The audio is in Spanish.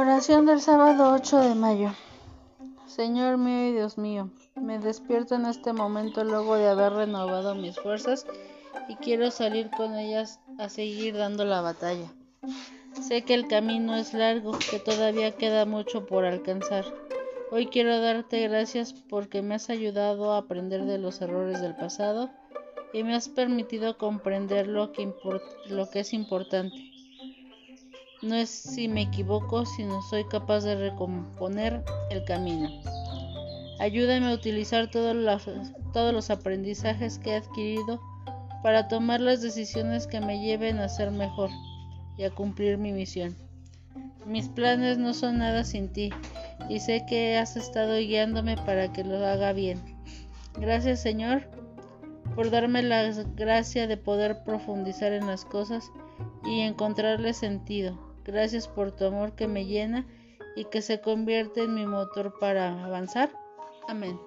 Oración del sábado 8 de mayo. Señor mío y Dios mío, me despierto en este momento luego de haber renovado mis fuerzas y quiero salir con ellas a seguir dando la batalla. Sé que el camino es largo, que todavía queda mucho por alcanzar. Hoy quiero darte gracias porque me has ayudado a aprender de los errores del pasado y me has permitido comprender lo que, lo que es importante no es si me equivoco, sino soy capaz de recomponer el camino. Ayúdame a utilizar todos los, todos los aprendizajes que he adquirido para tomar las decisiones que me lleven a ser mejor y a cumplir mi misión. Mis planes no son nada sin ti y sé que has estado guiándome para que lo haga bien. Gracias Señor por darme la gracia de poder profundizar en las cosas y encontrarle sentido. Gracias por tu amor que me llena y que se convierte en mi motor para avanzar. Amén.